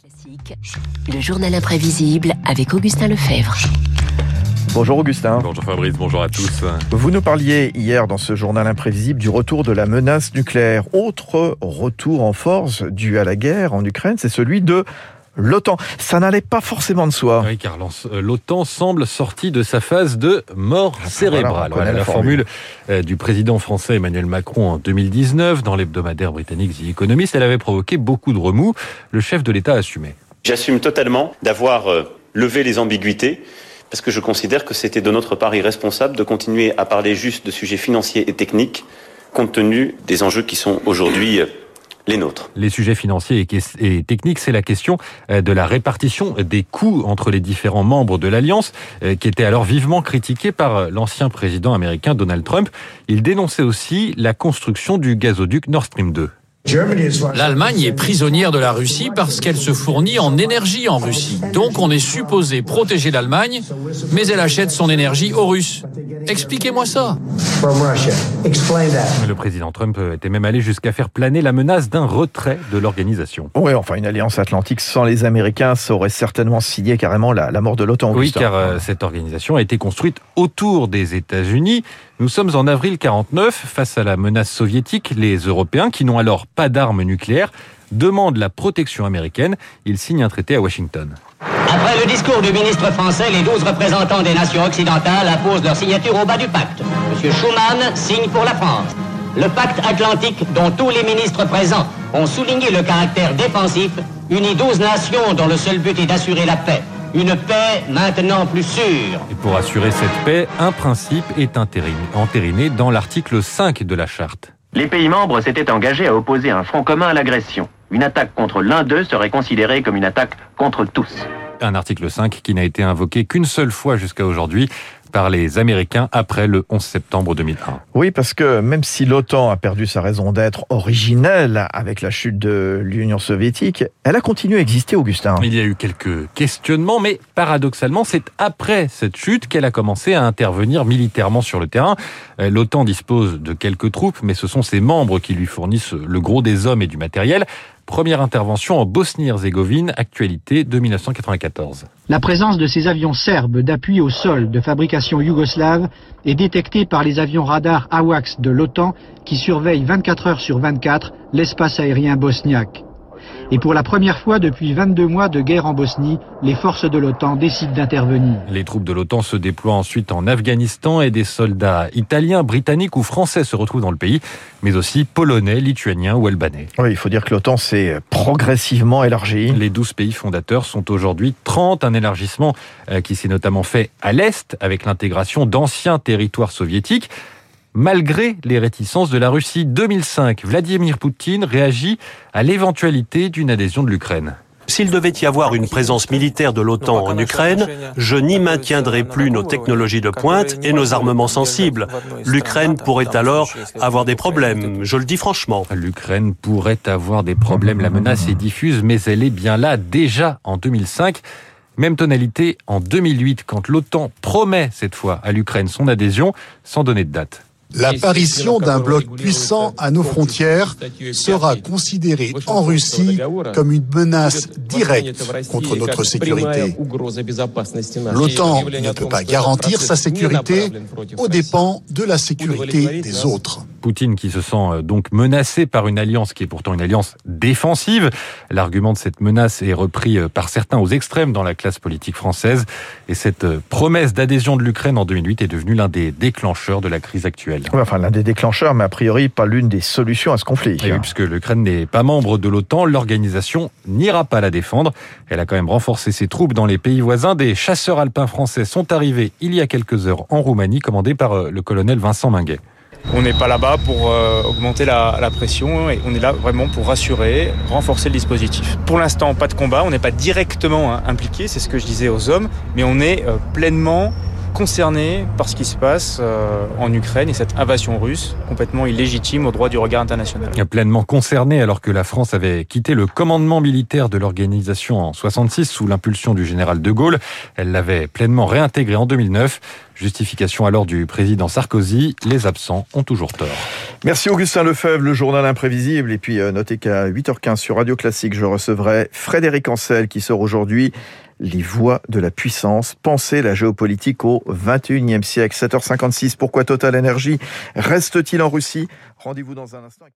Classique, le journal imprévisible avec Augustin Lefebvre. Bonjour Augustin. Bonjour Fabrice, bonjour à tous. Vous nous parliez hier dans ce journal imprévisible du retour de la menace nucléaire. Autre retour en force dû à la guerre en Ukraine, c'est celui de l'OTAN. Ça n'allait pas forcément de soi. Oui, car euh, l'OTAN semble sortie de sa phase de mort Ah, cérébrale. voilà, Voilà, la formule. formule euh, du président français Emmanuel Macron en 2019 dans l'hebdomadaire britannique The Economist, elle avait provoqué beaucoup de remous. Le chef de l'État assumait. J'assume totalement d'avoir euh, levé les ambiguïtés parce que je considère que c'était de notre part irresponsable de continuer à parler juste de sujets financiers et techniques compte tenu des enjeux qui sont aujourd'hui les sujets financiers et techniques, c'est la question euh, de la répartition des coûts entre les différents membres de l'Alliance, euh, qui était alors vivement critiquée par euh, l'ancien président américain Donald Trump. Il dénonçait aussi la construction du gazoduc Nord Stream 2. L'Allemagne est prisonnière de la Russie parce qu'elle se fournit en énergie en Russie. Donc on est supposé protéger l'Allemagne, mais elle achète son énergie aux Russes. Expliquez-moi ça. from Russia. Explain that. Le président Trump était même allé jusqu'à faire planer la menace d'un retrait de l'organisation. Oui, enfin une alliance atlantique sans les Américains, ça aurait certainement signé carrément la, la mort de l'OTAN. Oui, car euh, cette organisation a été construite autour des États-Unis. Nous sommes en avril 49, face à la menace soviétique. Les Européens, qui n'ont alors pas d'armes nucléaires, demandent la protection américaine. Ils signent un traité à Washington. Après le discours du ministre français, les 12 représentants des nations occidentales apposent leur signature au bas du pacte. M. Schuman signe pour la France. Le pacte atlantique, dont tous les ministres présents ont souligné le caractère défensif, unit 12 nations dont le seul but est d'assurer la paix. Une paix maintenant plus sûre. Et pour assurer cette paix, un principe est entériné, entériné dans l'article 5 de la charte. Les pays membres s'étaient engagés à opposer un front commun à l'agression. Une attaque contre l'un d'eux serait considérée comme une attaque contre tous. Un article 5 qui n'a été invoqué qu'une seule fois jusqu'à aujourd'hui par les Américains après le 11 septembre 2001. Oui, parce que même si l'OTAN a perdu sa raison d'être originelle avec la chute de l'Union soviétique, elle a continué à exister, Augustin. Il y a eu quelques questionnements, mais paradoxalement, c'est après cette chute qu'elle a commencé à intervenir militairement sur le terrain. Euh, L'OTAN dispose de quelques troupes, mais ce sont ses membres qui lui fournissent le gros des hommes et du matériel. Première intervention en Bosnie-Herzégovine, actualité de 1994. La présence de ces avions serbes d'appui au sol de fabrication yougoslave est détectée par les avions radars AWACS de l'OTAN qui surveillent 24 heures sur 24 l'espace aérien bosniaque. Et pour la première fois depuis 22 mois de guerre en Bosnie, les forces de l'OTAN décident d'intervenir. Les troupes de l'OTAN se déploient ensuite en Afghanistan et des soldats italiens, britanniques ou français se retrouvent dans le pays, mais aussi polonais, lituaniens ou albanais. Oui, il faut dire que l'OTAN s'est progressivement élargie. Les 12 pays fondateurs sont aujourd'hui 30, un élargissement euh, qui s'est notamment fait à l'Est avec l'intégration d'anciens territoires soviétiques. Malgré les réticences de la Russie 2005, Vladimir Poutine réagit à l'éventualité d'une adhésion de l'Ukraine. S'il devait y avoir une présence militaire de l'OTAN en Ukraine, je n'y maintiendrai plus nos technologies de pointe et nos armements sensibles. L'Ukraine pourrait alors avoir des problèmes, je le dis franchement. L'Ukraine pourrait avoir des problèmes, la menace est diffuse, mais elle est bien là déjà en 2005. Même tonalité en 2008, quand l'OTAN promet cette fois à l'Ukraine son adhésion, sans donner de date. L'apparition d'un bloc puissant à nos frontières sera considérée en Russie comme une menace directe contre notre sécurité. L'OTAN ne peut pas garantir sa sécurité aux dépens de la sécurité des autres. Poutine qui se sent euh, donc menacé par une alliance qui est pourtant une alliance défensive. L'argument de cette menace est repris euh, par certains aux extrêmes dans la classe politique française. Et cette euh, promesse d'adhésion de l'Ukraine en 2008 est devenue l'un des déclencheurs de la crise actuelle. Oui, enfin, l'un des déclencheurs, mais a priori pas l'une des solutions à ce conflit. Et oui, puisque l'Ukraine n'est pas membre de l'OTAN, l'organisation n'ira pas la défendre. Elle a quand même renforcé ses troupes dans les pays voisins. Des chasseurs alpins français sont arrivés il y a quelques heures en Roumanie, commandés par le colonel Vincent Minguet. On n'est pas là-bas pour euh, augmenter la, pression et on est là vraiment pour rassurer, renforcer le dispositif. Pour l'instant, pas de combat, on n'est pas directement hein, impliqué, c'est ce que je disais aux hommes, mais on est euh, pleinement concerné par ce qui se passe euh, en Ukraine et cette invasion russe complètement illégitime au droit du regard international. Pleinement concerné alors que la France avait quitté le commandement militaire de l'organisation en 66 sous l'impulsion du général de Gaulle. Elle l'avait pleinement réintégré en 2009. Justification alors du président Sarkozy, les absents ont toujours tort. Merci Augustin Lefebvre, le journal imprévisible. Et puis euh, notez qu'à 8h15 sur Radio Classique, je recevrai Frédéric Ancel qui sort aujourd'hui les voies de la puissance. Pensez la géopolitique au 21e siècle. 7h56, pourquoi Total Energy reste-t-il en Russie? Rendez-vous dans un instant.